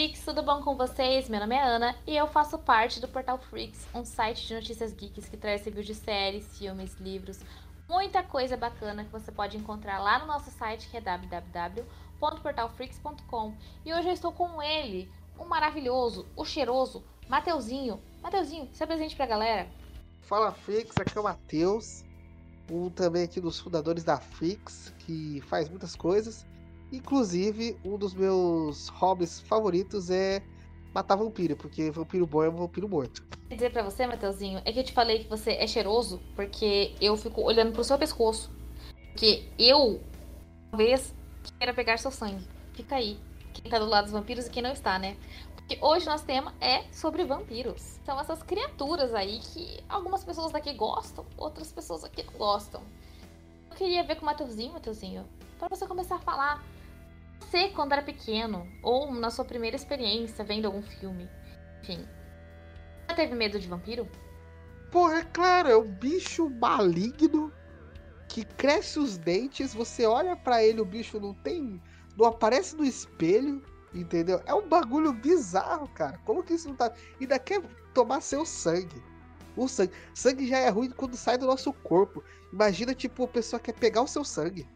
Freaks, tudo bom com vocês? Meu nome é Ana e eu faço parte do Portal Freaks, um site de notícias geeks que traz reviews de séries, filmes, livros, muita coisa bacana que você pode encontrar lá no nosso site que é www.portalfreaks.com. E hoje eu estou com ele, o maravilhoso, o cheiroso, Mateuzinho. Mateuzinho, se apresente pra galera. Fala Freaks, aqui é o Matheus, um também aqui dos fundadores da Freaks, que faz muitas coisas. Inclusive, um dos meus hobbies favoritos é matar vampiro, porque vampiro bom é um vampiro morto. Quer dizer pra você, Mateuzinho, é que eu te falei que você é cheiroso porque eu fico olhando pro seu pescoço. Porque eu, talvez, queira pegar seu sangue. Fica aí. Quem tá do lado dos vampiros e quem não está, né? Porque hoje nosso tema é sobre vampiros. São essas criaturas aí que algumas pessoas daqui gostam, outras pessoas aqui não gostam. Eu queria ver com o Mateuzinho, Mateuzinho, para você começar a falar você, quando era pequeno, ou na sua primeira experiência vendo algum filme, enfim, já teve medo de vampiro? Porra, é claro, é um bicho maligno que cresce os dentes, você olha para ele, o bicho não tem. não aparece no espelho, entendeu? É um bagulho bizarro, cara. Como que isso não tá. Ainda quer tomar seu sangue. O sangue. Sangue já é ruim quando sai do nosso corpo. Imagina, tipo, a pessoa quer pegar o seu sangue.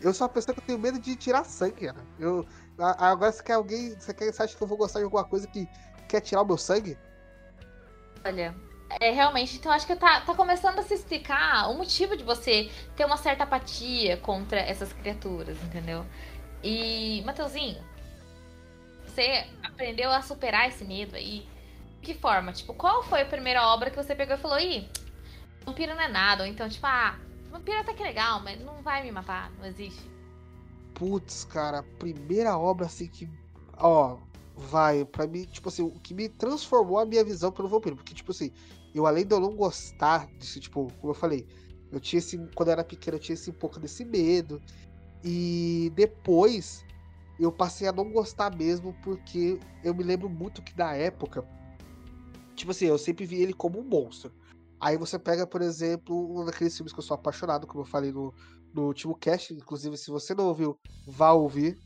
Eu sou uma pessoa que eu tenho medo de tirar sangue, cara. Eu, agora você quer alguém. Você, quer, você acha que eu vou gostar de alguma coisa que quer tirar o meu sangue? Olha, é realmente, então acho que tá, tá começando a se explicar o motivo de você ter uma certa apatia contra essas criaturas, entendeu? E, Matheusinho, você aprendeu a superar esse medo aí? De que forma? Tipo, qual foi a primeira obra que você pegou e falou, ih, vampiro não é nada? Ou então, tipo, ah, Vampiro até que é legal, mas não vai me matar, não existe. Putz, cara, primeira obra assim que. Ó, vai, pra mim, tipo assim, o que me transformou a minha visão pelo vampiro. Porque, tipo assim, eu além de eu não gostar disso, tipo, como eu falei, eu tinha esse. Quando eu era pequeno, eu tinha esse, um pouco desse medo. E depois eu passei a não gostar mesmo, porque eu me lembro muito que na época. Tipo assim, eu sempre vi ele como um monstro. Aí você pega, por exemplo, um daqueles filmes que eu sou apaixonado, como eu falei no, no último cast. Inclusive, se você não ouviu, vá ouvir.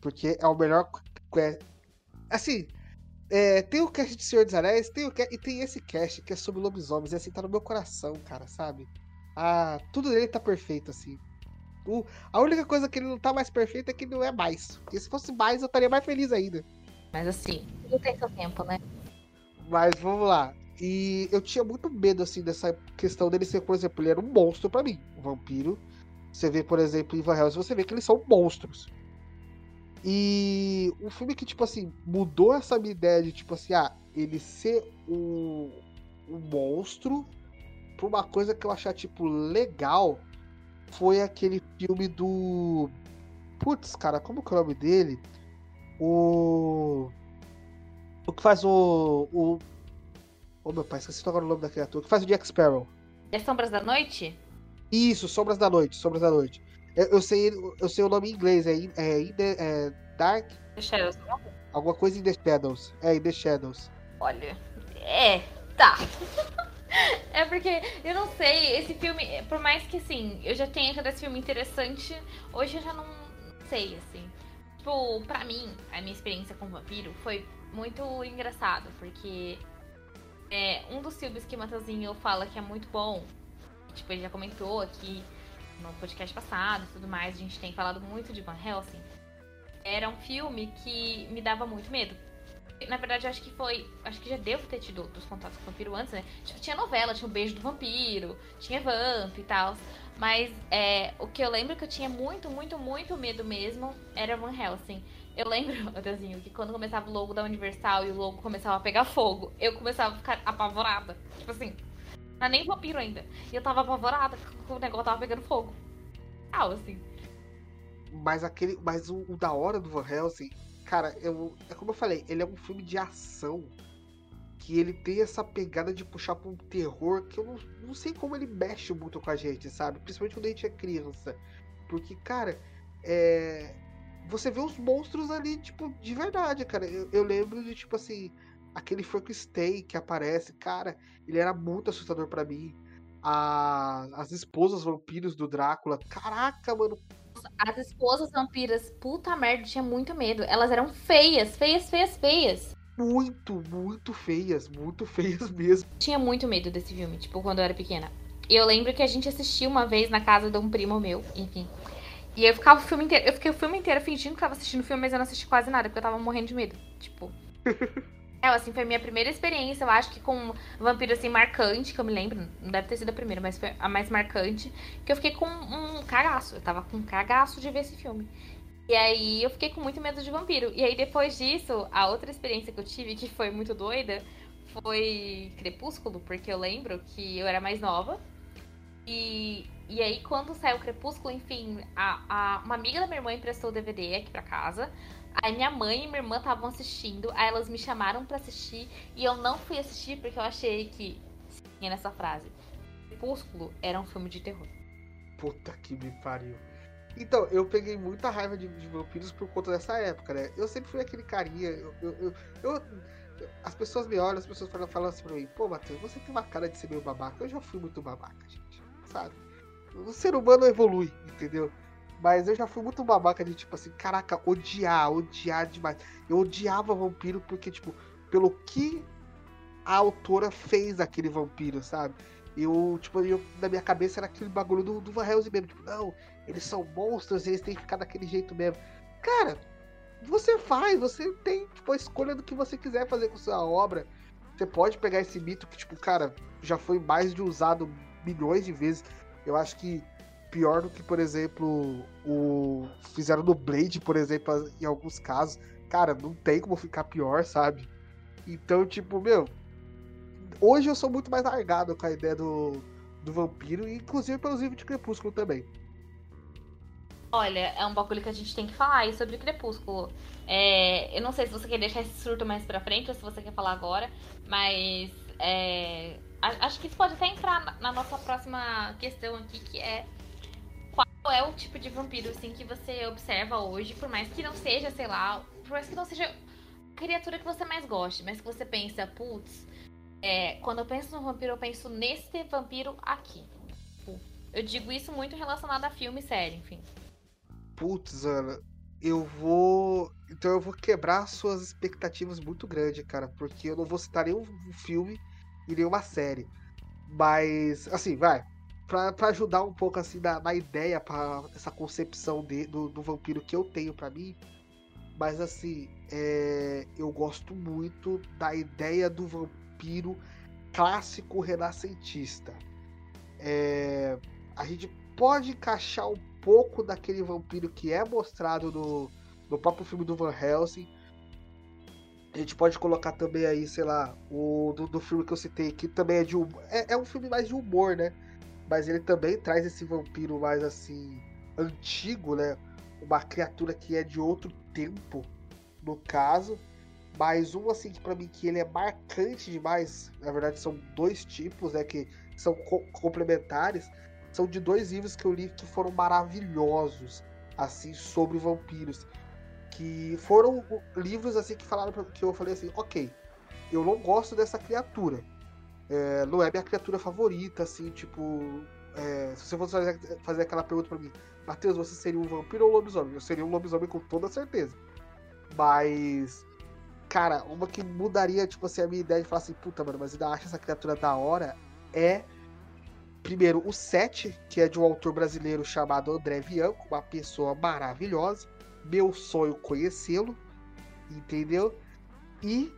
Porque é o melhor. É, assim, é, tem o cast de Senhor dos Anéis tem o, e tem esse cast que é sobre lobisomens. E assim, tá no meu coração, cara, sabe? Ah, tudo dele tá perfeito, assim. O, a única coisa que ele não tá mais perfeito é que não é mais. Porque se fosse mais, eu estaria mais feliz ainda. Mas assim, tudo tem seu tempo, né? Mas vamos lá. E eu tinha muito medo, assim, dessa questão dele ser, por exemplo, ele era um monstro para mim, um vampiro. Você vê, por exemplo, em Van Helsing, você vê que eles são monstros. E um filme que, tipo assim, mudou essa minha ideia de, tipo assim, ah, ele ser um, um monstro pra uma coisa que eu achar, tipo, legal, foi aquele filme do. Putz, cara, como que é o nome dele? O. O que faz o. o Ô oh, meu pai, esqueci agora o nome da criatura. que faz o Jack Sparrow? É Sombras da Noite? Isso, Sombras da Noite, Sombras da Noite. Eu, eu sei, eu sei o nome em inglês, é, é, é Dark. The Shadows, não? Alguma coisa em The Shadows. É, em The Shadows. Olha. É, tá. é porque eu não sei, esse filme, por mais que assim, eu já tenha achado esse filme interessante, hoje eu já não sei, assim. Tipo, pra mim, a minha experiência com vampiro foi muito engraçado, porque é, um dos filmes que o Matheusinho fala que é muito bom, tipo, ele já comentou aqui no podcast passado e tudo mais, a gente tem falado muito de Van Helsing. Era um filme que me dava muito medo. Na verdade, acho que foi. Acho que já devo ter tido outros contatos com o vampiro antes, né? Tipo, tinha novela, tinha o Beijo do Vampiro, tinha Vamp e tal. Mas é, o que eu lembro que eu tinha muito, muito, muito medo mesmo era Van Helsing. Eu lembro, Mateuzinho, que quando começava o logo da Universal e o logo começava a pegar fogo, eu começava a ficar apavorada. Tipo assim, não é nem vampiro ainda. E eu tava apavorada que o negócio tava pegando fogo. Ah, assim. Mas aquele. Mas o, o da hora do Van Helsing, cara, eu, é como eu falei, ele é um filme de ação. Que ele tem essa pegada de puxar pra um terror que eu não, não sei como ele mexe muito com a gente, sabe? Principalmente quando a gente é criança. Porque, cara, é, você vê os monstros ali, tipo, de verdade, cara. Eu, eu lembro de, tipo assim, aquele Frankenstein que aparece, cara, ele era muito assustador para mim. A, as esposas vampiros do Drácula, caraca, mano, As esposas vampiras, puta merda, tinha muito medo. Elas eram feias, feias, feias, feias. Muito, muito feias, muito feias mesmo. Tinha muito medo desse filme, tipo, quando eu era pequena. E eu lembro que a gente assistiu uma vez na casa de um primo meu, enfim. E eu ficava o filme inteiro. Eu fiquei o filme inteiro fingindo que tava assistindo o filme, mas eu não assisti quase nada, porque eu tava morrendo de medo. Tipo. é, assim, foi a minha primeira experiência, eu acho que com vampiro assim marcante, que eu me lembro. Não deve ter sido a primeira, mas foi a mais marcante. Que eu fiquei com um cagaço. Eu tava com um cagaço de ver esse filme. E aí eu fiquei com muito medo de vampiro. E aí depois disso, a outra experiência que eu tive, que foi muito doida, foi Crepúsculo, porque eu lembro que eu era mais nova. E, e aí, quando saiu o Crepúsculo, enfim, a, a, uma amiga da minha irmã emprestou o DVD aqui pra casa. Aí minha mãe e minha irmã estavam assistindo, aí elas me chamaram para assistir e eu não fui assistir porque eu achei que tinha nessa frase. Crepúsculo era um filme de terror. Puta que me pariu. Então, eu peguei muita raiva de, de, vampiros por conta dessa época, né? Eu sempre fui aquele carinha. Eu, eu, eu, as pessoas me olham, as pessoas falam, falam assim pra mim: pô, Matheus, você tem uma cara de ser meio babaca. Eu já fui muito babaca, gente sabe? O ser humano evolui, entendeu? Mas eu já fui muito babaca de, tipo assim, caraca, odiar, odiar demais. Eu odiava vampiro porque, tipo, pelo que a autora fez aquele vampiro, sabe? Eu, tipo, eu, na minha cabeça era aquele bagulho do, do Van Helsing mesmo. Tipo, não, eles são monstros, eles têm que ficar daquele jeito mesmo. Cara, você faz, você tem, tipo, a escolha do que você quiser fazer com sua obra. Você pode pegar esse mito que, tipo, cara, já foi mais de usado milhões de vezes. Eu acho que pior do que, por exemplo, o fizeram no Blade, por exemplo, em alguns casos. Cara, não tem como ficar pior, sabe? Então, tipo, meu, hoje eu sou muito mais largado com a ideia do, do vampiro, inclusive pelos livros de Crepúsculo também. Olha, é um bagulho que a gente tem que falar aí sobre Crepúsculo. É, eu não sei se você quer deixar esse surto mais pra frente ou se você quer falar agora, mas é, Acho que isso pode até entrar na nossa próxima questão aqui, que é qual é o tipo de vampiro assim que você observa hoje, por mais que não seja, sei lá, por mais que não seja a criatura que você mais goste, mas que você pensa, putz, é, quando eu penso no vampiro, eu penso nesse vampiro aqui. Tipo, eu digo isso muito relacionado a filme e série, enfim. Putz, Ana, eu vou. Então eu vou quebrar suas expectativas muito grande, cara, porque eu não vou citar nenhum filme iria uma série. Mas, assim, vai. Pra, pra ajudar um pouco, assim, na, na ideia, para essa concepção de, do, do vampiro que eu tenho para mim. Mas, assim, é, eu gosto muito da ideia do vampiro clássico renascentista. É, a gente pode encaixar um pouco daquele vampiro que é mostrado no, no próprio filme do Van Helsing, a gente pode colocar também aí, sei lá, o do, do filme que eu citei, que também é de humor. É, é, um filme mais de humor, né? Mas ele também traz esse vampiro mais assim, antigo, né? Uma criatura que é de outro tempo, no caso. Mas um assim que pra mim que ele é marcante demais. Na verdade, são dois tipos, né? Que são co complementares. São de dois livros que eu li que foram maravilhosos, assim, sobre vampiros que foram livros assim que falaram que eu falei assim, ok, eu não gosto dessa criatura. É, não é minha criatura favorita, assim, tipo. É, se você fosse fazer, fazer aquela pergunta pra mim, Matheus, você seria um vampiro ou um lobisomem? Eu seria um lobisomem com toda certeza. Mas. Cara, uma que mudaria, tipo assim, a minha ideia de falar assim, puta, mano, mas ainda acho essa criatura da hora é. Primeiro, o Sete, que é de um autor brasileiro chamado André Bianco, uma pessoa maravilhosa meu sonho conhecê-lo, entendeu? E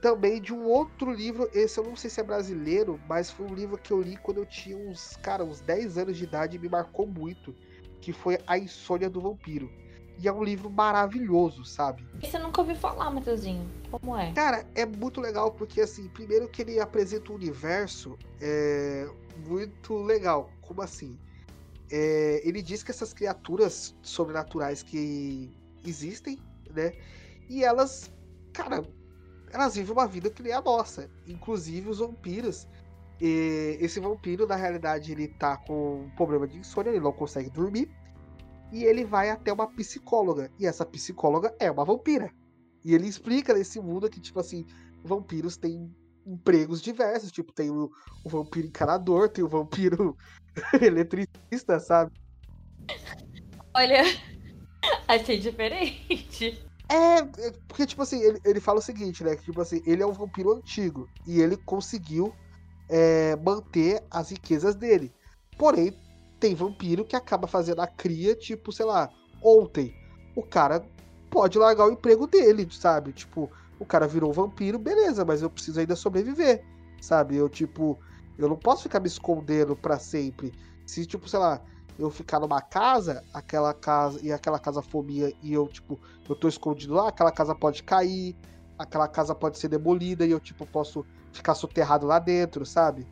também de um outro livro, esse eu não sei se é brasileiro, mas foi um livro que eu li quando eu tinha uns, cara, uns 10 anos de idade e me marcou muito, que foi A Insônia do Vampiro. E é um livro maravilhoso, sabe? Esse eu nunca ouvi falar, Matheusinho. Como é? Cara, é muito legal porque, assim, primeiro que ele apresenta um universo é, muito legal. Como assim? É, ele diz que essas criaturas sobrenaturais que existem, né? E elas, cara, elas vivem uma vida que nem a nossa. Inclusive os vampiros. E esse vampiro, na realidade, ele tá com um problema de insônia, ele não consegue dormir. E ele vai até uma psicóloga. E essa psicóloga é uma vampira. E ele explica nesse mundo que, tipo assim, vampiros têm empregos diversos. Tipo, tem o, o vampiro encanador, tem o vampiro eletricista, sabe? Olha, achei diferente. É, é, porque, tipo assim, ele, ele fala o seguinte, né? Que, tipo assim, ele é um vampiro antigo e ele conseguiu é, manter as riquezas dele. Porém, tem vampiro que acaba fazendo a cria, tipo, sei lá, ontem. O cara pode largar o emprego dele, sabe? Tipo, o cara virou vampiro, beleza, mas eu preciso ainda sobreviver, sabe? Eu, tipo, eu não posso ficar me escondendo para sempre. Se, tipo, sei lá, eu ficar numa casa, aquela casa e aquela casa fobia e eu, tipo, eu tô escondido lá, aquela casa pode cair, aquela casa pode ser demolida e eu, tipo, posso ficar soterrado lá dentro, sabe?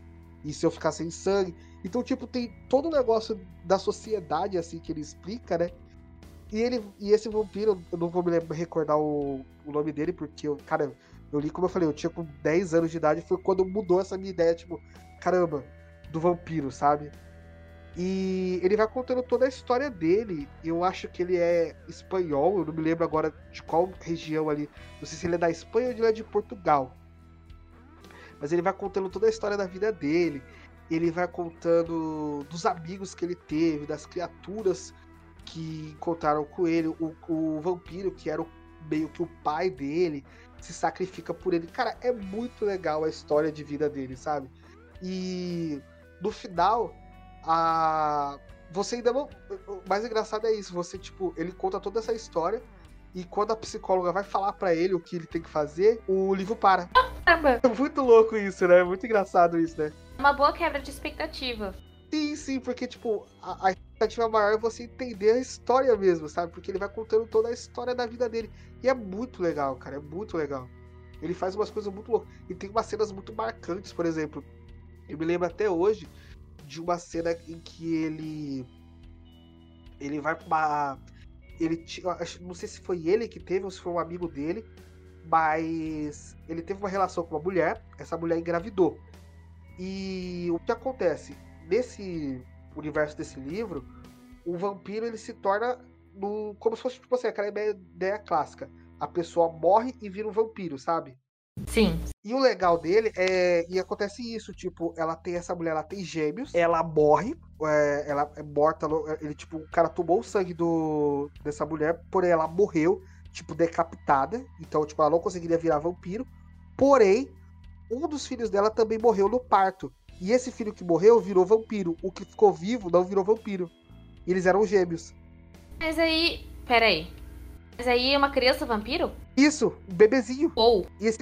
E se eu ficar sem sangue. Então, tipo, tem todo o negócio da sociedade, assim, que ele explica, né? E ele e esse vampiro, eu não vou me recordar o, o nome dele, porque, eu, cara, eu li, como eu falei, eu tinha com 10 anos de idade, foi quando mudou essa minha ideia, tipo, caramba, do vampiro, sabe? E ele vai contando toda a história dele. Eu acho que ele é espanhol, eu não me lembro agora de qual região ali. Não sei se ele é da Espanha ou ele é de Portugal. Mas ele vai contando toda a história da vida dele. Ele vai contando dos amigos que ele teve, das criaturas que encontraram com ele. O, o vampiro, que era o, meio que o pai dele, se sacrifica por ele. Cara, é muito legal a história de vida dele, sabe? E no final a você ainda não. O mais engraçado é isso, você, tipo, ele conta toda essa história. E quando a psicóloga vai falar para ele o que ele tem que fazer, o livro para. Caramba. É muito louco isso, né? É muito engraçado isso, né? Uma boa quebra de expectativa. Sim, sim, porque, tipo, a, a expectativa maior é você entender a história mesmo, sabe? Porque ele vai contando toda a história da vida dele. E é muito legal, cara. É muito legal. Ele faz umas coisas muito loucas. E tem umas cenas muito marcantes, por exemplo. Eu me lembro até hoje de uma cena em que ele ele vai pra uma ele não sei se foi ele que teve ou se foi um amigo dele, mas ele teve uma relação com uma mulher, essa mulher engravidou. E o que acontece nesse universo desse livro, o vampiro ele se torna no, como se fosse tipo assim, aquela ideia, ideia clássica. A pessoa morre e vira um vampiro, sabe? Sim. E o legal dele é. E acontece isso, tipo, ela tem essa mulher, ela tem gêmeos, ela morre, é, ela é morta. Ele, tipo, o cara tomou o sangue do, dessa mulher, porém ela morreu, tipo, decapitada. Então, tipo, ela não conseguiria virar vampiro. Porém, um dos filhos dela também morreu no parto. E esse filho que morreu virou vampiro. O que ficou vivo não virou vampiro. E eles eram gêmeos. Mas aí. Peraí. Mas aí é uma criança vampiro? Isso, um bebezinho. Ou. E esse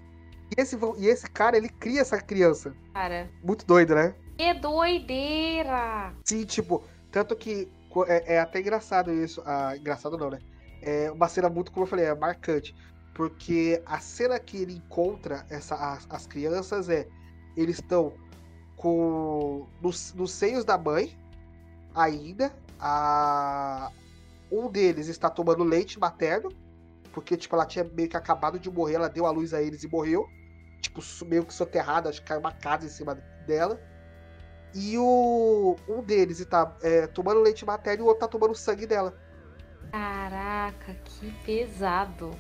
e esse, e esse cara, ele cria essa criança. Cara. Muito doido, né? Que doideira! Sim, tipo, tanto que é, é até engraçado isso. Ah, engraçado não, né? É uma cena muito, como eu falei, é marcante. Porque a cena que ele encontra essa, as, as crianças é. Eles estão com. Nos, nos seios da mãe, ainda. A, um deles está tomando leite materno. Porque, tipo, ela tinha meio que acabado de morrer, ela deu a luz a eles e morreu tipo, meio que soterrada, acho que caiu uma casa em cima dela. E o um deles está é, tomando leite materno e o outro tá tomando sangue dela. Caraca, que pesado.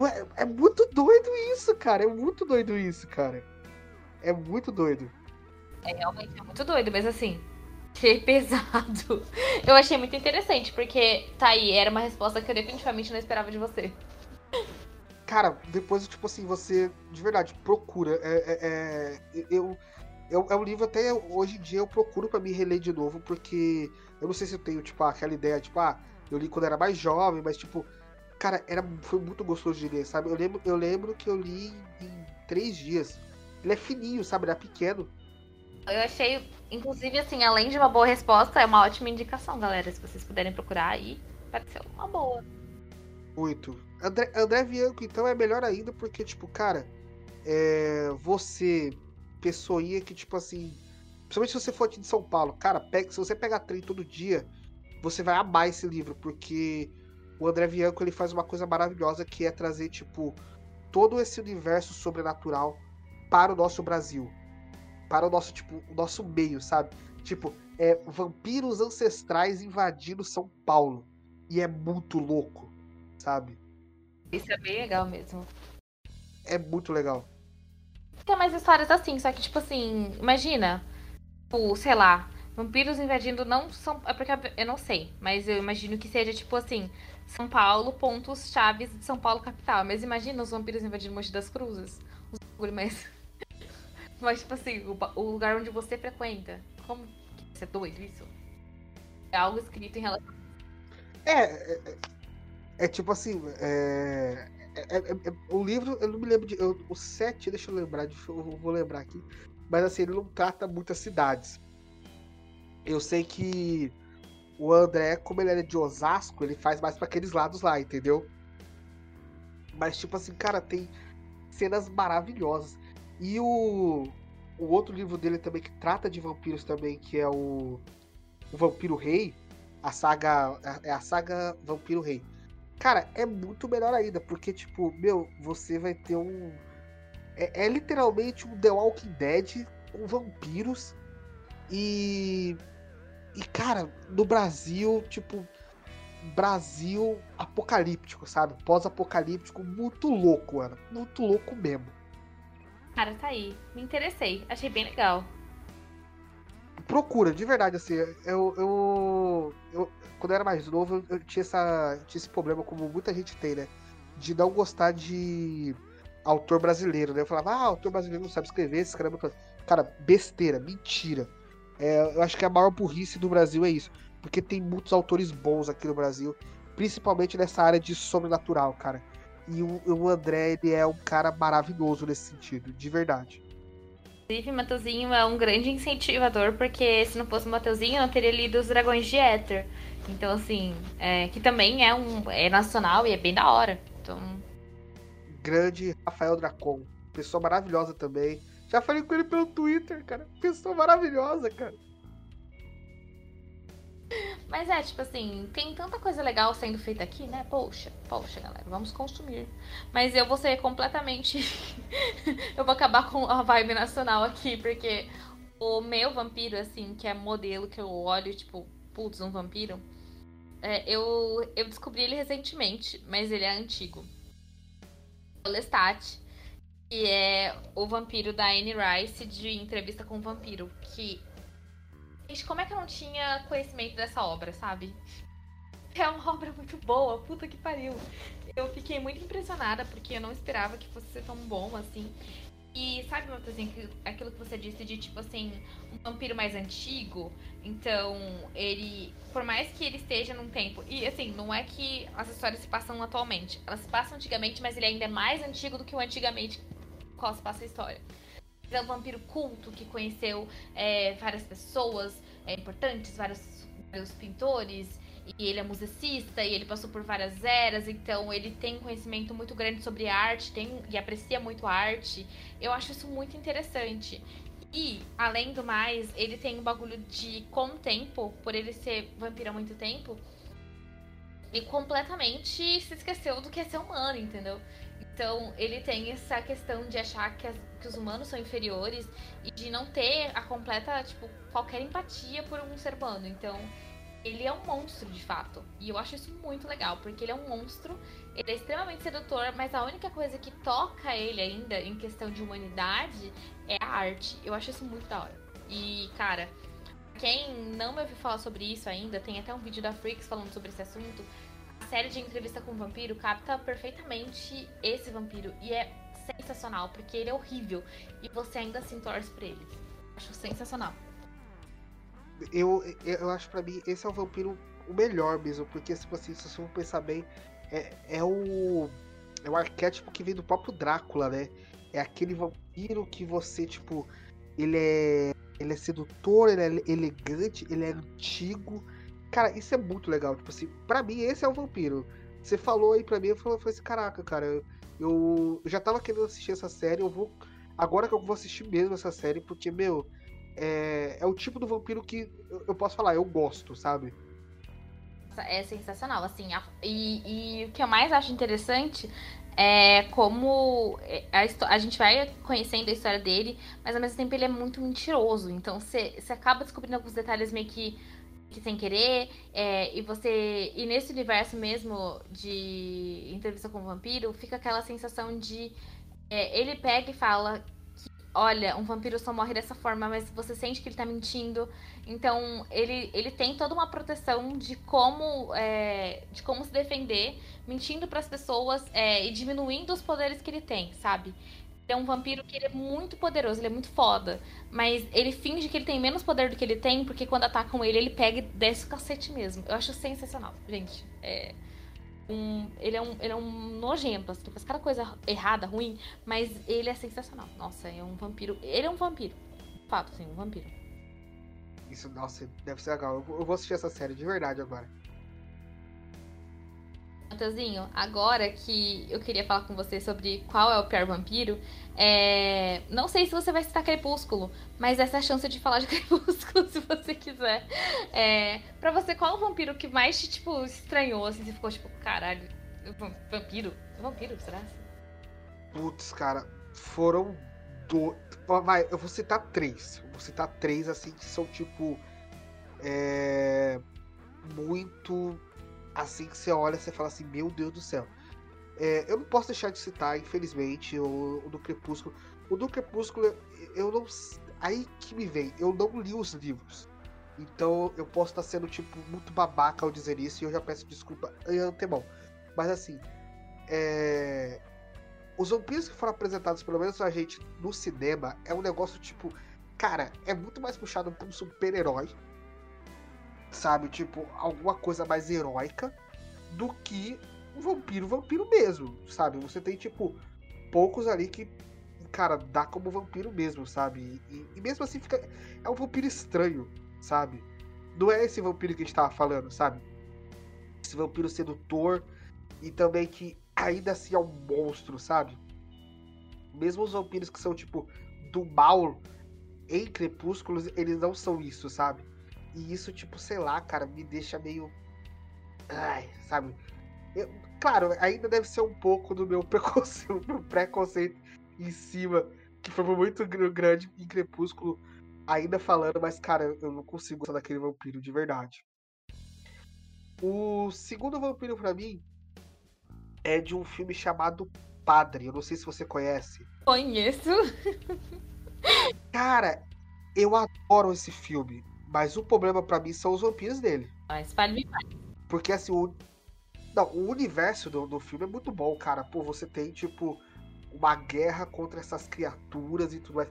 Ué, é muito doido isso, cara. É muito doido isso, cara. É muito doido. É realmente é muito doido, mas assim, achei pesado. Eu achei muito interessante, porque tá aí, era uma resposta que eu definitivamente não esperava de você. Cara, depois, tipo assim, você de verdade procura. É, é, é eu, eu, é um livro até hoje em dia eu procuro para me reler de novo, porque eu não sei se eu tenho, tipo, aquela ideia, tipo, ah, eu li quando era mais jovem, mas, tipo, cara, era, foi muito gostoso de ler, sabe? Eu lembro, eu lembro que eu li em três dias. Ele é fininho, sabe? Ele é pequeno. Eu achei, inclusive, assim, além de uma boa resposta, é uma ótima indicação, galera. Se vocês puderem procurar aí, pareceu uma boa. Muito. André, André Bianco, então, é melhor ainda, porque, tipo, cara, é, você, pessoinha que, tipo assim. Principalmente se você for aqui de São Paulo, cara, pega, se você pegar trem todo dia, você vai amar esse livro, porque o André Bianco ele faz uma coisa maravilhosa que é trazer, tipo, todo esse universo sobrenatural para o nosso Brasil. Para o nosso, tipo, o nosso meio, sabe? Tipo, é vampiros ancestrais invadindo São Paulo. E é muito louco, sabe? Isso é bem legal mesmo. É muito legal. Tem mais histórias assim, só que, tipo assim, imagina, tipo, sei lá, Vampiros invadindo não são. É porque eu não sei, mas eu imagino que seja tipo assim: São Paulo, pontos chaves de São Paulo capital. Mas imagina os vampiros invadindo Monte das Cruzes. Os mais. Mas, tipo assim, o, o, lugar onde você frequenta. Como que é doido isso? É algo escrito em relação. É, é, é, é tipo assim, é, é, é, é, o livro, eu não me lembro de. Eu, o 7, deixa eu lembrar, deixa eu, eu vou lembrar aqui. Mas assim, ele não trata muitas cidades. Eu sei que o André, como ele é de Osasco, ele faz mais para aqueles lados lá, entendeu? Mas, tipo assim, cara, tem cenas maravilhosas. E o, o outro livro dele também, que trata de vampiros também, que é o, o Vampiro Rei, a saga. É a saga Vampiro Rei. Cara, é muito melhor ainda, porque, tipo, meu, você vai ter um. É, é literalmente um The Walking Dead com vampiros. E e, cara, no Brasil, tipo, Brasil apocalíptico, sabe? Pós-apocalíptico, muito louco, mano. Muito louco mesmo. Cara, tá aí. Me interessei. Achei bem legal. Procura, de verdade, assim. Eu. eu, eu quando eu era mais novo, eu, tinha, essa, tinha esse problema, como muita gente tem, né? De não gostar de autor brasileiro, né? Eu falava, ah, autor brasileiro não sabe escrever, escreve. Cara, besteira, mentira. É, eu acho que a maior burrice do Brasil é isso. Porque tem muitos autores bons aqui no Brasil, principalmente nessa área de sobrenatural, cara. E o, o André, ele é um cara maravilhoso nesse sentido, de verdade. Inclusive, Mateuzinho é um grande incentivador, porque se não fosse o Mateuzinho, eu não teria lido Os Dragões de Éter. Então, assim, é, que também é um é nacional e é bem da hora. Então... Grande Rafael Dracon, pessoa maravilhosa também. Já falei com ele pelo Twitter, cara. Pessoa maravilhosa, cara. Mas é, tipo assim, tem tanta coisa legal sendo feita aqui, né? Poxa, poxa, galera, vamos consumir. Mas eu vou ser completamente. eu vou acabar com a vibe nacional aqui, porque o meu vampiro, assim, que é modelo que eu olho, tipo, putz, um vampiro. É, eu, eu descobri ele recentemente, mas ele é antigo. O Lestat que é o vampiro da Anne Rice de Entrevista com o Vampiro. Que. Gente, como é que eu não tinha conhecimento dessa obra, sabe? É uma obra muito boa, puta que pariu. Eu fiquei muito impressionada porque eu não esperava que fosse ser tão bom assim. E sabe, Matheusinho, aquilo que você disse de, tipo assim, um vampiro mais antigo. Então, ele. Por mais que ele esteja num tempo. E assim, não é que as histórias se passam atualmente. Elas se passam antigamente, mas ele ainda é mais antigo do que o antigamente qual se passa a história. É um vampiro culto que conheceu é, várias pessoas é, importantes, vários, vários pintores, e ele é musicista e ele passou por várias eras, então ele tem um conhecimento muito grande sobre arte tem, e aprecia muito a arte. Eu acho isso muito interessante. E, além do mais, ele tem um bagulho de, com o tempo, por ele ser vampiro há muito tempo, e completamente se esqueceu do que é ser humano, entendeu? Então, ele tem essa questão de achar que, as, que, os humanos são inferiores e de não ter a completa, tipo, qualquer empatia por um ser humano. Então, ele é um monstro de fato. E eu acho isso muito legal, porque ele é um monstro, ele é extremamente sedutor, mas a única coisa que toca ele ainda em questão de humanidade é a arte. Eu acho isso muito da hora. E, cara, quem não me ouviu falar sobre isso ainda, tem até um vídeo da Freaks falando sobre esse assunto série de entrevista com o vampiro capta perfeitamente esse vampiro. E é sensacional, porque ele é horrível. E você ainda se torce por ele. Acho sensacional. Eu, eu acho para mim esse é o vampiro o melhor mesmo, porque tipo assim, se você for pensar bem, é, é o é o arquétipo que vem do próprio Drácula, né? É aquele vampiro que você, tipo, ele é ele é sedutor, ele é elegante, ele é antigo, Cara, isso é muito legal. Tipo assim, pra mim, esse é o vampiro. Você falou aí pra mim, eu falei assim, caraca, cara, eu, eu já tava querendo assistir essa série, eu vou. Agora que eu vou assistir mesmo essa série, porque, meu, é, é o tipo do vampiro que eu, eu posso falar, eu gosto, sabe? É sensacional, assim. A, e, e o que eu mais acho interessante é como é, a, a, gente vai conhecendo a história dele, mas ao mesmo tempo ele é muito mentiroso. Então você acaba descobrindo alguns detalhes meio que que sem querer, é, e você. E nesse universo mesmo de entrevista com o vampiro, fica aquela sensação de. É, ele pega e fala que, olha, um vampiro só morre dessa forma, mas você sente que ele tá mentindo. Então, ele, ele tem toda uma proteção de como, é, de como se defender, mentindo para as pessoas é, e diminuindo os poderes que ele tem, sabe? É um vampiro que ele é muito poderoso, ele é muito foda. Mas ele finge que ele tem menos poder do que ele tem, porque quando atacam ele, ele pega e desce o cacete mesmo. Eu acho sensacional, gente. É um, ele, é um, ele é um nojento, assim, faz cada coisa errada, ruim, mas ele é sensacional. Nossa, é um vampiro. Ele é um vampiro. Fato, sim, um vampiro. Isso, nossa, deve ser legal. Eu vou assistir essa série de verdade agora. Matheusinho, agora que eu queria falar com você sobre qual é o pior vampiro, é... não sei se você vai citar Crepúsculo, mas essa é a chance de falar de Crepúsculo se você quiser. É... Pra você, qual é o vampiro que mais te, tipo, estranhou, assim, você ficou tipo, caralho, vampiro? Vampiro, será? Putz, cara, foram do... Vai, eu vou citar três. Eu vou citar três, assim, que são, tipo, é... muito assim que você olha, você fala assim, meu Deus do céu. É, eu não posso deixar de citar, infelizmente, o, o, do Crepúsculo. O do Crepúsculo, eu não. Aí que me vem, eu não li os livros. Então eu posso estar sendo, tipo, muito babaca ao dizer isso e eu já peço desculpa em antemão. Mas assim, é... os vampiros que foram apresentados, pelo menos a gente, no cinema, é um negócio tipo. Cara, é muito mais puxado pra um super-herói sabe? Tipo, alguma coisa mais heróica do que um vampiro, vampiro mesmo, sabe? Você tem, tipo, poucos ali que, cara, dá como vampiro mesmo, sabe? E, e mesmo assim fica. É um vampiro estranho, sabe? Não é esse vampiro que a gente tava falando, sabe? Esse vampiro sedutor e também que ainda assim é um monstro, sabe? Mesmo os vampiros que são, tipo, do mal em crepúsculos, eles não são isso, sabe? E isso, tipo, sei lá, cara, me deixa meio. Ai, sabe? Eu, claro, ainda deve ser um pouco do meu preconceito, meu preconceito em cima, que foi muito grande em Crepúsculo, ainda falando, mas, cara, eu não consigo gostar daquele vampiro de verdade. O segundo vampiro para mim é de um filme chamado Padre. Eu não sei se você conhece. Conheço. Cara, eu adoro esse filme. Mas o problema para mim são os vampiros dele. Mas fale mais. Porque assim, o. Não, o universo do, do filme é muito bom, cara. Pô, você tem, tipo, uma guerra contra essas criaturas e tudo mais.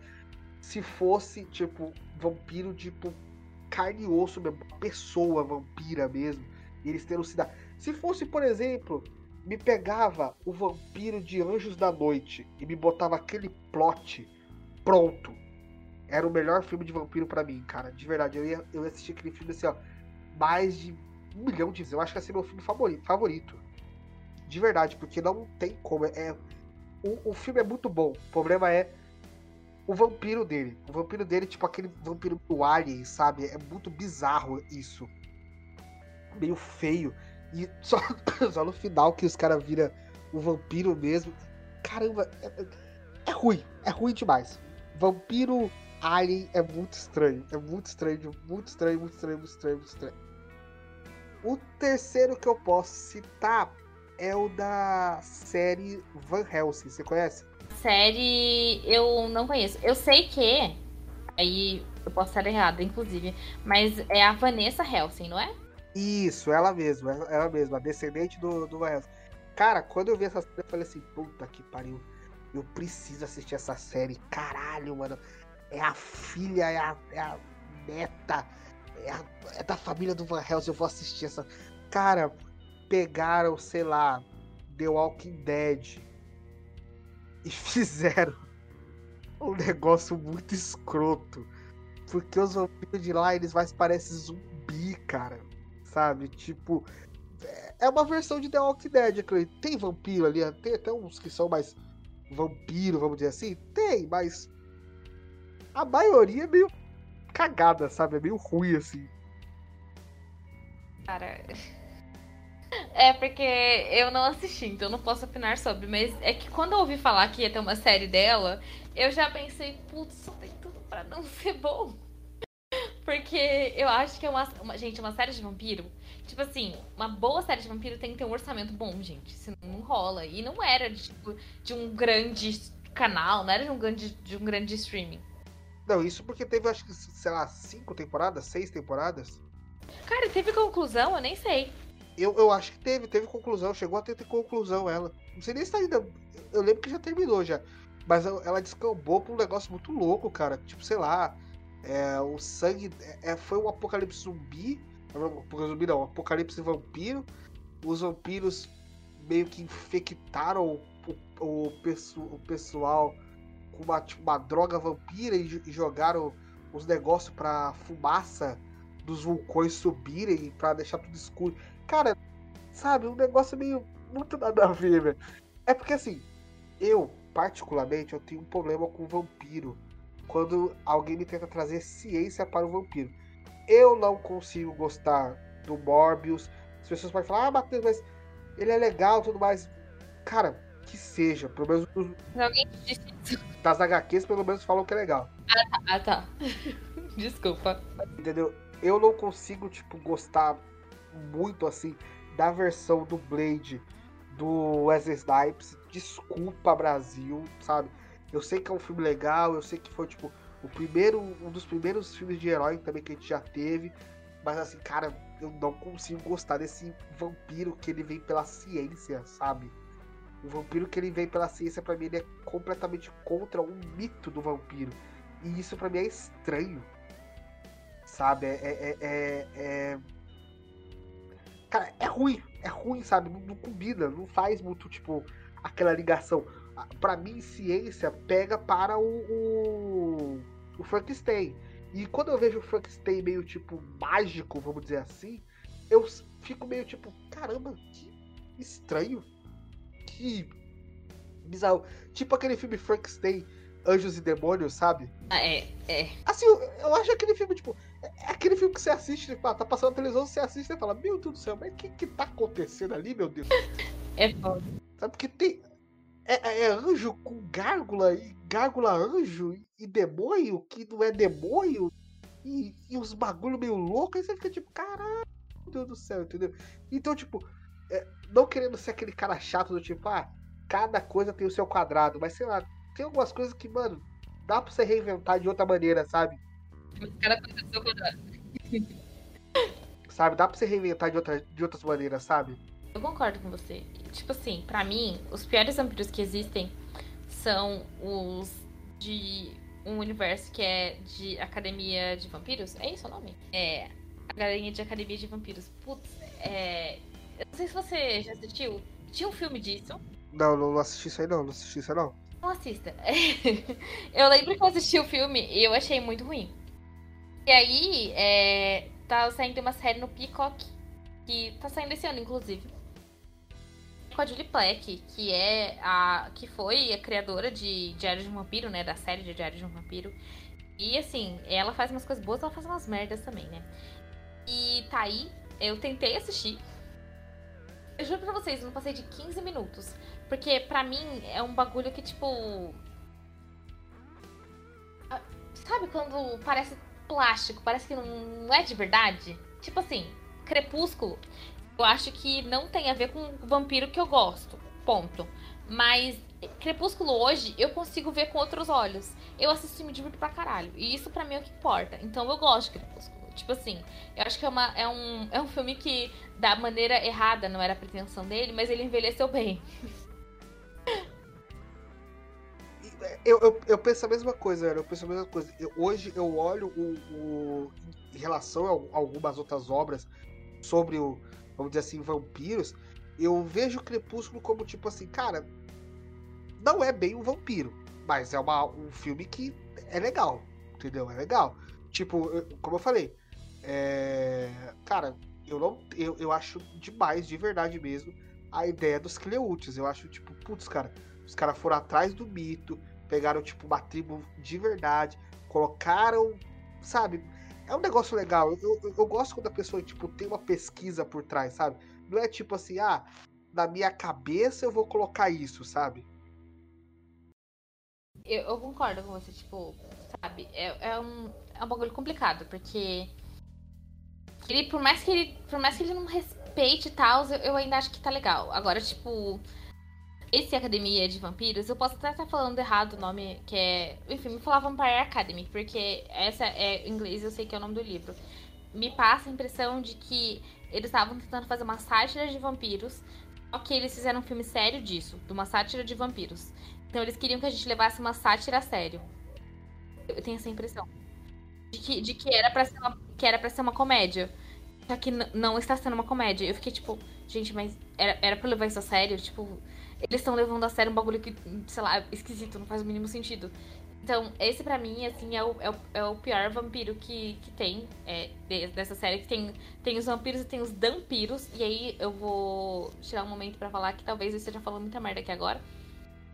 Se fosse, tipo, vampiro, tipo, carne e osso mesmo, pessoa vampira mesmo, e eles teriam se dar. Se fosse, por exemplo, me pegava o vampiro de Anjos da Noite e me botava aquele plot pronto era o melhor filme de vampiro para mim, cara. De verdade, eu ia, eu ia assistir aquele filme assim, ó, mais de um milhão de vezes. Eu acho que ia ser meu filme favorito. favorito. De verdade, porque não tem como. É, o, o filme é muito bom. O problema é o vampiro dele. O vampiro dele, tipo aquele vampiro do Alien, sabe? É muito bizarro isso. Meio feio. E só, só no final que os caras viram o vampiro mesmo. Caramba, é, é, é ruim. É ruim demais. Vampiro Alien é muito estranho. É muito estranho, muito estranho, muito estranho, muito estranho, muito estranho. O terceiro que eu posso citar é o da série Van Helsing. Você conhece? Série eu não conheço. Eu sei que. Aí eu posso estar errada, inclusive. Mas é a Vanessa Helsing, não é? Isso, ela mesma, ela mesma, a descendente do, do Van Helsing. Cara, quando eu vi essa série, eu falei assim, puta que pariu. Eu preciso assistir essa série. Caralho, mano é a filha, é a, é a neta, é, a, é, da família do Van Helsing, eu vou assistir essa. Cara, pegaram, sei lá, The Walking Dead e fizeram um negócio muito escroto. Porque os vampiros de lá, eles mais parecem zumbi, cara. Sabe? Tipo. É, é uma versão de The Walking Dead, Tem vampiro ali, tem até uns que são mais vampiro, vamos dizer assim? Tem, mas a maioria é meio cagada, sabe? É meio ruim, assim. Cara. É porque eu não assisti, então não posso opinar sobre. Mas é que quando eu ouvi falar que ia ter uma série dela, eu já pensei, putz, só tem tudo pra não ser bom. Porque eu acho que é uma, uma. Gente, uma série de vampiro. Tipo assim, uma boa série de vampiro tem que ter um orçamento bom, gente. Senão não rola. E não era de, tipo, de um grande canal, não era de um grande, de um grande streaming. Não, isso porque teve, acho que, sei lá, cinco temporadas, seis temporadas. Cara, teve conclusão? Eu nem sei. Eu, eu acho que teve, teve conclusão, chegou a ter, ter conclusão ela. Não sei nem se tá ainda. Eu lembro que já terminou já. Mas ela descambou pra um negócio muito louco, cara. Tipo, sei lá. É, o sangue. É, foi um apocalipse zumbi. Apocalipse zumbi não, apocalipse vampiro. Os vampiros meio que infectaram o, o, o, o pessoal com uma, tipo, uma droga vampira e, e jogaram os negócios pra fumaça dos vulcões subirem para deixar tudo escuro. Cara, sabe, um negócio meio muito nada a ver, velho. É porque assim, eu, particularmente, eu tenho um problema com vampiro. Quando alguém me tenta trazer ciência para o vampiro. Eu não consigo gostar do Morbius. As pessoas podem falar, ah, Matheus, mas ele é legal tudo mais. Cara, que seja. Pelo menos. Alguém disse isso. Das HQs, pelo menos falam que é legal. Ah, tá. Ah, tá. Desculpa. Entendeu? Eu não consigo, tipo, gostar muito assim da versão do Blade do Wesley Snipes. Desculpa, Brasil, sabe? Eu sei que é um filme legal, eu sei que foi, tipo, o primeiro, um dos primeiros filmes de herói também que a gente já teve. Mas assim, cara, eu não consigo gostar desse vampiro que ele vem pela ciência, sabe? O vampiro que ele vem pela ciência, para mim, ele é completamente contra o mito do vampiro. E isso para mim é estranho. Sabe? É, é, é, é, Cara, é ruim. É ruim, sabe? Não, não combina. Não faz muito, tipo, aquela ligação. para mim, ciência pega para o, o, o Frankenstein. E quando eu vejo o Frankenstein meio, tipo, mágico, vamos dizer assim, eu fico meio tipo, caramba, que estranho. Que bizarro. Tipo aquele filme Frankenstein, Anjos e Demônios, sabe? Ah, é, é. Assim, eu, eu acho aquele filme, tipo, é, é aquele filme que você assiste, tipo, ah, tá passando na televisão, você assiste e fala, meu Deus do céu, mas o que que tá acontecendo ali, meu Deus? É foda. Sabe, porque tem. É, é, é anjo com gárgula e gárgula anjo e, demônio que não é demônio e, e uns bagulho meio louco, aí você fica tipo, caralho, meu Deus do céu, entendeu? Então, tipo, é, não querendo ser aquele cara chato do tipo, ah, cada coisa tem o seu quadrado, mas sei lá, tem algumas coisas que, mano, dá pra você reinventar de outra maneira, sabe? Cada coisa tem o seu quadrado. sabe, dá pra você reinventar de, outra, de outras maneiras, sabe? Eu concordo com você. Tipo assim, para mim, os piores vampiros que existem são os de um universo que é de Academia de Vampiros. É isso o nome? É. A Academia de Academia de Vampiros. Putz, é. Eu não sei se você já assistiu. Tinha um filme disso. Não, não assisti isso aí não, não assisti isso aí não. Não assista. eu lembro que eu assisti o filme e eu achei muito ruim. E aí, é, tá saindo uma série no Peacock, que tá saindo esse ano, inclusive com a Julie Plec, que é a que foi a criadora de Diário de um Vampiro, né, da série de Diário de um Vampiro. E assim, ela faz umas coisas boas, ela faz umas merdas também, né? E tá aí, eu tentei assistir. Eu juro pra vocês, eu não passei de 15 minutos. Porque pra mim é um bagulho que, tipo. Sabe quando parece plástico, parece que não é de verdade? Tipo assim, Crepúsculo eu acho que não tem a ver com o vampiro que eu gosto. Ponto. Mas Crepúsculo hoje eu consigo ver com outros olhos. Eu assisti e me divirto pra caralho. E isso pra mim é o que importa. Então eu gosto de Crepúsculo. Tipo assim, eu acho que é, uma, é, um, é um filme que, da maneira errada, não era a pretensão dele, mas ele envelheceu bem. Eu, eu, eu penso a mesma coisa, eu penso a mesma coisa. Eu, hoje eu olho o, o, em relação a algumas outras obras sobre o, vamos dizer assim, vampiros, eu vejo o Crepúsculo como tipo assim, cara, não é bem um vampiro, mas é uma, um filme que é legal, entendeu? É legal. Tipo, como eu falei, é... cara, eu não, eu, eu acho demais, de verdade mesmo, a ideia dos Cleutes. Eu acho, tipo, putz, cara, os caras foram atrás do mito, pegaram, tipo, uma tribo de verdade, colocaram, sabe? é um negócio legal. Eu, eu, eu, gosto quando a pessoa, tipo, tem uma pesquisa por trás, sabe? Não é tipo assim, ah, na minha cabeça eu vou colocar isso, sabe? Eu, eu concordo com você, tipo, sabe? É, é, um, é um bagulho complicado, porque. Ele, por mais que ele. Por mais que ele não respeite e tal, eu, eu ainda acho que tá legal. Agora, tipo. esse Academia de Vampiros, eu posso até estar falando errado o nome, que é. Enfim, me falar Vampire Academy, porque essa é em inglês, eu sei que é o nome do livro. Me passa a impressão de que eles estavam tentando fazer uma sátira de vampiros, só que eles fizeram um filme sério disso, de uma sátira de vampiros. Então eles queriam que a gente levasse uma sátira a sério. Eu tenho essa impressão. De que, de que era para ser uma, que era para ser uma comédia. Só que não está sendo uma comédia. Eu fiquei tipo, gente, mas era, era pra levar isso a sério? Tipo, eles estão levando a sério um bagulho que, sei lá, esquisito, não faz o mínimo sentido. Então, esse pra mim, assim, é o, é o, é o pior vampiro que, que tem é, dessa série. Que tem, tem os vampiros e tem os dampiros. E aí eu vou tirar um momento para falar que talvez eu esteja falando muita merda aqui agora.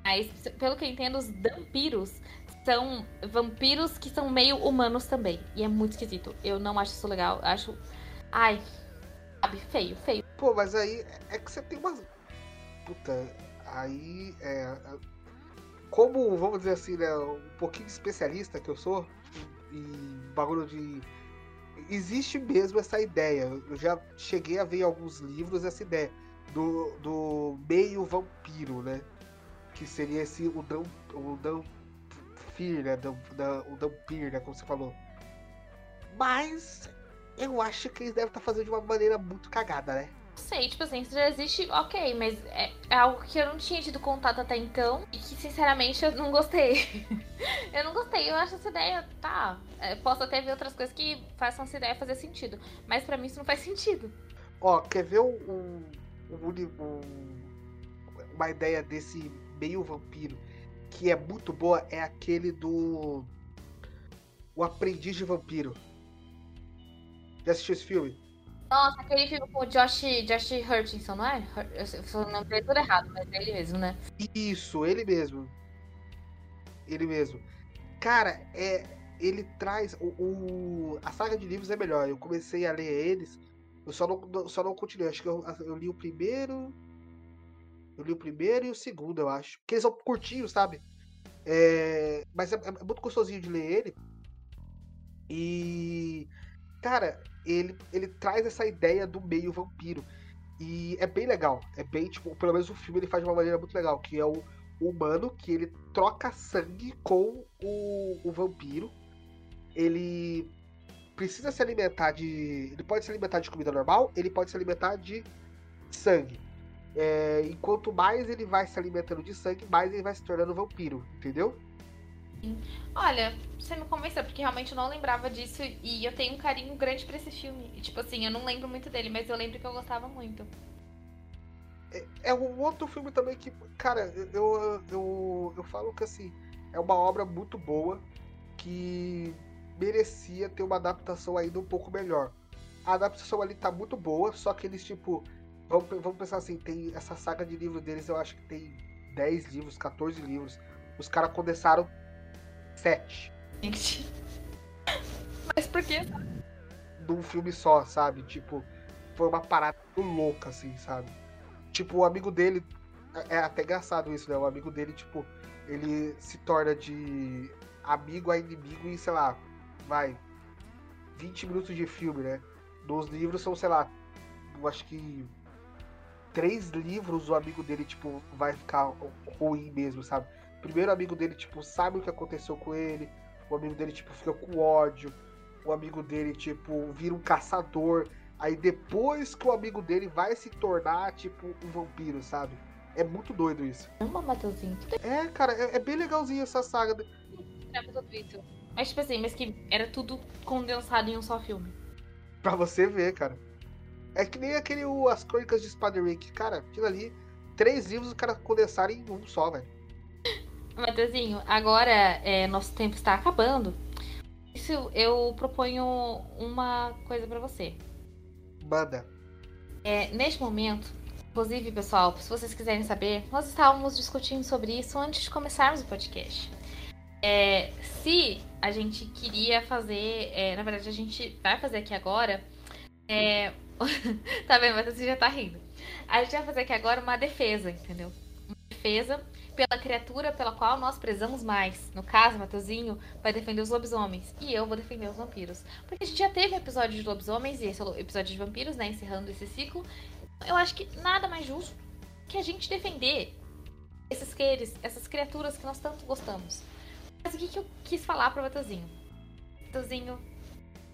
Mas, pelo que eu entendo, os dampiros são vampiros que são meio humanos também. E é muito esquisito. Eu não acho isso legal. Acho. Ai. Sabe, feio, feio. Pô, mas aí é que você tem umas. Puta, aí. É, como, vamos dizer assim, né, um pouquinho especialista que eu sou em bagulho de. Existe mesmo essa ideia. Eu já cheguei a ver em alguns livros essa ideia do, do meio vampiro, né? Que seria esse o Dan, o Danfir, né? o Dampir, né? Como você falou. Mas eu acho que eles devem estar fazendo de uma maneira muito cagada, né? sei, tipo assim, se já existe, ok, mas é, é, algo que eu não tinha tido contato até então e que, sinceramente, eu não gostei. eu não gostei, eu acho essa ideia, tá. É, posso até ver outras coisas que façam essa ideia fazer sentido, mas para mim isso não faz sentido. Ó, quer ver um, um, um, uma ideia desse meio vampiro que é muito boa? É aquele do. O Aprendiz de Vampiro. Já assistiu esse filme? Nossa, aquele filme com o Josh, Josh Hutchinson, não é? Eu não falei tudo errado, mas é ele mesmo, né? Isso, ele mesmo. Ele mesmo. Cara, é, ele traz. O, o, a saga de livros é melhor. Eu comecei a ler eles. Eu só não, só não continuei. Acho que eu, eu li o primeiro. Eu li o primeiro e o segundo, eu acho. Porque eles são curtinhos, sabe? É, mas é, é muito gostosinho de ler ele. E. Cara, ele, ele traz essa ideia do meio vampiro. E é bem legal. É bem, tipo, pelo menos o filme ele faz de uma maneira muito legal, que é o, humano que ele troca sangue com o, o vampiro. Ele precisa se alimentar de. Ele pode se alimentar de comida normal, ele pode se alimentar de sangue. É, e quanto mais ele vai se alimentando de sangue, mais ele vai se tornando vampiro, entendeu? Olha, você me convenceu, porque realmente eu não lembrava disso e eu tenho um carinho grande pra esse filme. E, tipo assim, eu não lembro muito dele, mas eu lembro que eu gostava muito. É, é um outro filme também que, cara, eu, eu, eu falo que assim, é uma obra muito boa que merecia ter uma adaptação ainda um pouco melhor. A adaptação ali tá muito boa, só que eles, tipo, vamos, vamos pensar assim, tem essa saga de livros deles, eu acho que tem 10 livros, 14 livros. Os caras condensaram sete. Mas por quê? De um filme só, sabe? Tipo, foi uma parada louca, assim, sabe? Tipo, o amigo dele. É, é até engraçado isso, né? O amigo dele, tipo, ele se torna de amigo a inimigo em, sei lá, vai. 20 minutos de filme, né? Nos livros são, sei lá, eu acho que três livros o amigo dele, tipo, vai ficar ruim mesmo, sabe? primeiro amigo dele, tipo, sabe o que aconteceu com ele. O amigo dele, tipo, fica com ódio. O amigo dele, tipo, vira um caçador. Aí depois que o amigo dele vai se tornar, tipo, um vampiro, sabe? É muito doido isso. Uma Matheusinho. É, cara, é, é, bem legalzinho essa saga. isso. Mas, tipo assim, mas que era tudo condensado em um só filme. Pra você ver, cara. É que nem aquele o, As Crônicas de Spider-Rick. Cara, aquilo ali, três livros o cara condensaram em um só, velho. Mateuzinho, agora é, nosso tempo está acabando. Isso eu proponho uma coisa para você. Banda. É, neste momento, inclusive, pessoal, se vocês quiserem saber, nós estávamos discutindo sobre isso antes de começarmos o podcast. É, se a gente queria fazer, é, na verdade a gente vai fazer aqui agora. É, tá vendo, mas você já tá rindo. A gente vai fazer aqui agora uma defesa, entendeu? Uma defesa pela criatura pela qual nós prezamos mais. No caso, Mateuzinho vai defender os lobisomens e eu vou defender os vampiros. Porque a gente já teve episódio de lobisomens e esse é o episódio de vampiros, né? Encerrando esse ciclo. Eu acho que nada mais justo que a gente defender esses seres, essas criaturas que nós tanto gostamos. Mas o que, que eu quis falar pro Mateuzinho? Mateuzinho,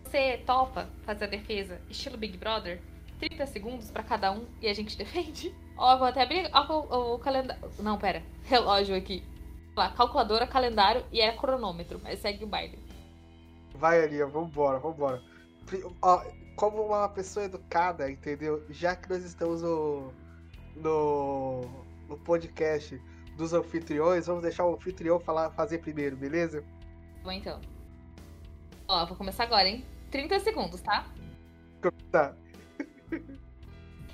você topa fazer a defesa estilo Big Brother? 30 segundos pra cada um e a gente defende? Ó, vou até abrir ó, o, o calendário. Não, pera. Relógio aqui. Lá, calculadora, calendário e é cronômetro, mas segue o baile. Vai, Aninha, vambora, vambora. Ó, como uma pessoa educada, entendeu? Já que nós estamos no, no, no podcast dos anfitriões, vamos deixar o anfitrião falar, fazer primeiro, beleza? Bom, então. Ó, vou começar agora, hein? 30 segundos, tá? Tá.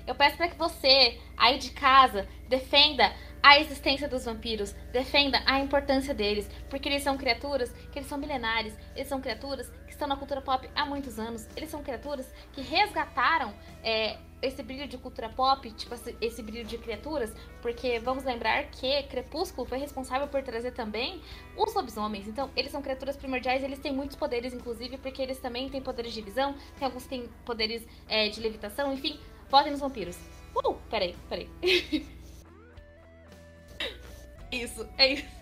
Eu peço para que você, aí de casa, defenda a existência dos vampiros, defenda a importância deles, porque eles são criaturas que eles são milenares, eles são criaturas que estão na cultura pop há muitos anos, eles são criaturas que resgataram é, esse brilho de cultura pop, tipo esse brilho de criaturas, porque vamos lembrar que Crepúsculo foi responsável por trazer também os lobisomens. Então, eles são criaturas primordiais, eles têm muitos poderes, inclusive, porque eles também têm poderes de visão, tem alguns que têm poderes é, de levitação, enfim, votem nos vampiros. Uh, peraí, peraí. isso, é isso.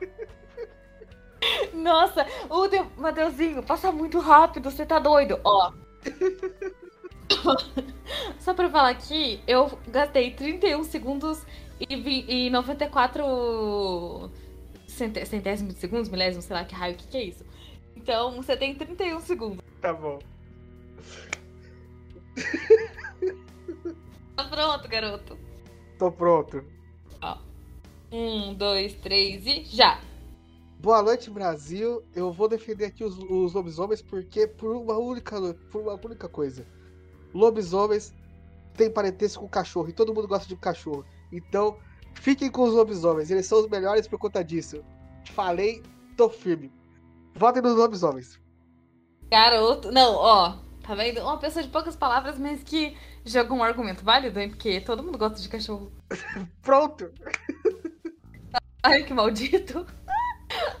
Nossa, o De Mateuzinho, passa muito rápido, você tá doido. Ó. Só pra falar aqui, eu gastei 31 segundos e, e 94 centésimos de segundos, milésimos, sei lá que raio, o que, que é isso. Então, você tem 31 segundos. Tá bom. Tá pronto, garoto? Tô pronto. Ó. Um, dois, três e já! Boa noite, Brasil. Eu vou defender aqui os, os lobisomens porque por uma única, por uma única coisa. Lobisomens têm parentesco com cachorro e todo mundo gosta de cachorro. Então, fiquem com os lobisomens. Eles são os melhores por conta disso. Falei, tô firme. Votem nos lobisomens. Garoto, não, ó, tá vendo? Uma pessoa de poucas palavras, mas que joga um argumento válido, hein? Porque todo mundo gosta de cachorro. Pronto. Ai, que maldito.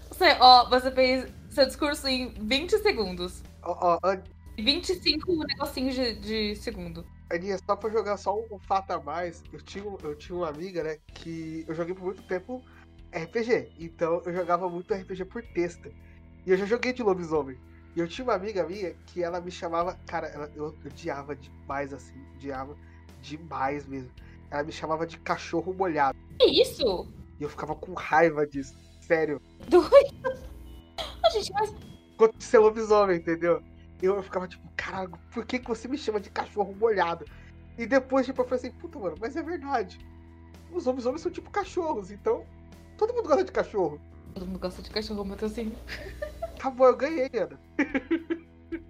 Você, ó, você fez seu discurso em 20 segundos. Ó, ó, 25 negocinhos de, de segundo. Aninha, só pra jogar só um, fato a mais, eu tinha, eu tinha uma amiga, né, que eu joguei por muito tempo RPG. Então eu jogava muito RPG por texto. E eu já joguei de lobisomem. E eu tinha uma amiga minha que ela me chamava. Cara, ela, eu odiava demais assim. Odiava demais mesmo. Ela me chamava de cachorro molhado. Que isso? E eu ficava com raiva disso. Sério. Doido. A gente, mas. Quanto ser lobisomem, entendeu? Eu, ficava tipo, caralho, por que, que você me chama de cachorro molhado? E depois, tipo, eu falei assim, puta, mano, mas é verdade. Os lobisomens são tipo cachorros, então. Todo mundo gosta de cachorro. Todo mundo gosta de cachorro, mas assim. Tá bom, eu ganhei, Ana.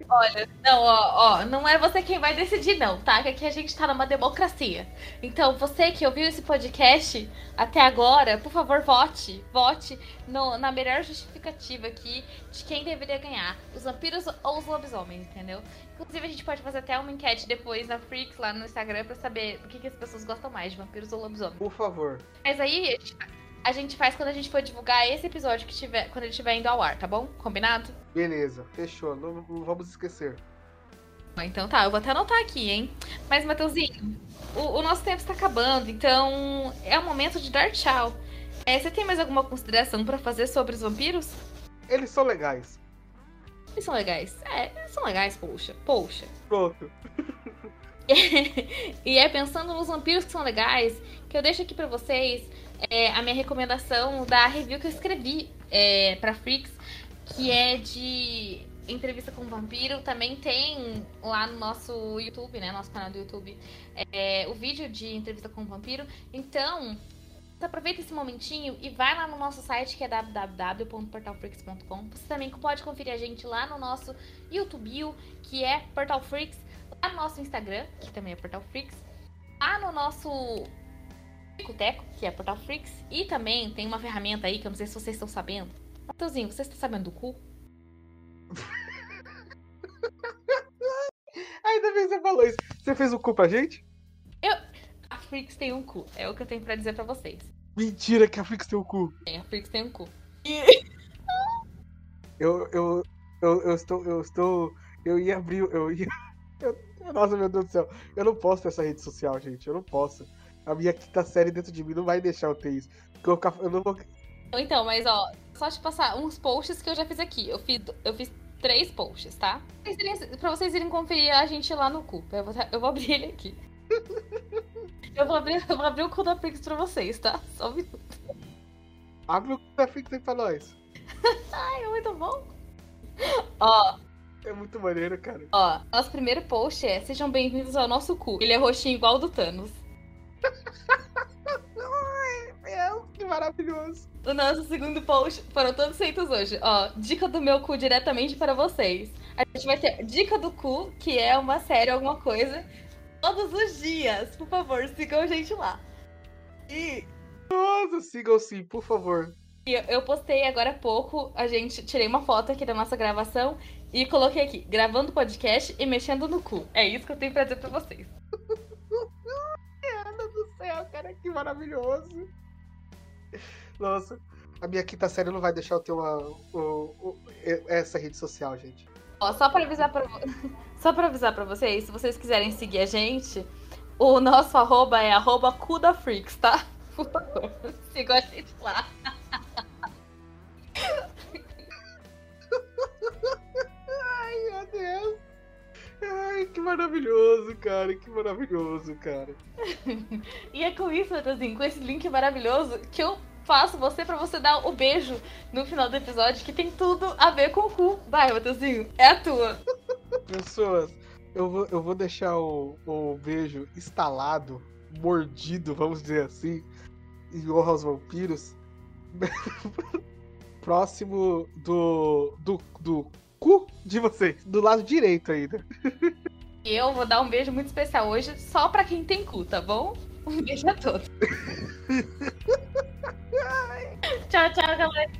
Olha, não, ó, ó, não é você quem vai decidir, não, tá? Que aqui a gente tá numa democracia. Então, você que ouviu esse podcast até agora, por favor, vote. Vote no, na melhor justificativa aqui de quem deveria ganhar: os vampiros ou os lobisomens, entendeu? Inclusive, a gente pode fazer até uma enquete depois na Freaks lá no Instagram pra saber o que, que as pessoas gostam mais, de vampiros ou lobisomens. Por favor. Mas aí, a gente a gente faz quando a gente for divulgar esse episódio que tiver, quando ele estiver indo ao ar, tá bom? Combinado? Beleza, fechou. Não, não vamos esquecer. Então tá, eu vou até anotar aqui, hein? Mas, Matheusinho, o, o nosso tempo está acabando, então é o momento de dar tchau. É, você tem mais alguma consideração para fazer sobre os vampiros? Eles são legais. Eles são legais. É, eles são legais, poxa. Poxa. Pronto. e é pensando nos vampiros que são legais que eu deixo aqui para vocês é, a minha recomendação da review que eu escrevi é, pra Freaks, que é de entrevista com o vampiro. Também tem lá no nosso YouTube, né? Nosso canal do YouTube, é, o vídeo de entrevista com o vampiro. Então, aproveita esse momentinho e vai lá no nosso site que é www.portalfreaks.com. Você também pode conferir a gente lá no nosso YouTube, que é Portal Freaks, lá no nosso Instagram, que também é Portal Freaks, lá no nosso Teco, que é Portal Freaks, e também tem uma ferramenta aí que eu não sei se vocês estão sabendo. Matheusinho, você está sabendo do cu? Ainda bem que você falou isso. Você fez o cu pra gente? Eu... A Freaks tem um cu, é o que eu tenho pra dizer pra vocês. Mentira que a Freaks tem um cu. É, a Freaks tem um cu. eu, eu, eu, eu estou, eu estou, eu ia abrir, eu ia... Eu, nossa, meu Deus do céu. Eu não posso ter essa rede social, gente. Eu não posso. A minha quinta série dentro de mim não vai deixar eu ter isso. Porque eu, eu não vou. Então, mas ó, só te passar uns posts que eu já fiz aqui. Eu fiz, eu fiz três posts, tá? Pra vocês irem- Pra vocês irem conferir a gente lá no cu. Eu vou, eu vou abrir ele aqui. Eu vou abrir, eu vou abrir o cu da Pix pra vocês, tá? Só um minuto. Abre o Netflix aí pra nós. Ai, é muito bom. Ó, É muito maneiro, cara. ó, nosso primeiro post é Sejam bem-vindos ao nosso cu. Ele é roxinho igual o do Thanos. Ai, meu, que maravilhoso. O nosso segundo post foram todos feitos hoje. Ó, dica do meu cu diretamente para vocês. A gente vai ter dica do cu, que é uma série, alguma coisa, todos os dias. Por favor, sigam a gente lá. E Nossa, sigam sim, por favor. eu- eu postei agora há pouco, a gente tirei uma foto aqui da nossa gravação e coloquei aqui, gravando podcast e mexendo no cu. É isso que eu tenho pra dizer pra vocês. Que maravilhoso. Nossa, a minha quinta série não vai deixar eu ter uma, o- o- essa rede social, gente. Ó, só pra avisar vo- só pra avisar pra vocês, se vocês quiserem seguir a gente, o nosso arroba é arroba cudafreaks, tá? Por sigam a gente lá. Que maravilhoso, cara, que maravilhoso, cara. E é com isso, Matheusinho, com esse link maravilhoso, que eu faço você pra você dar o beijo no final do episódio, que tem tudo a ver com o cu. Vai, Matheusinho, é a tua. Pessoas, eu vou, eu vou deixar o, o beijo instalado, mordido, vamos dizer assim, em honra aos vampiros, próximo do, do, do cu de vocês, do lado direito ainda. Eu vou dar um beijo muito especial hoje, só pra quem tem cu, tá bom? Um beijo a todos. tchau, tchau, galera.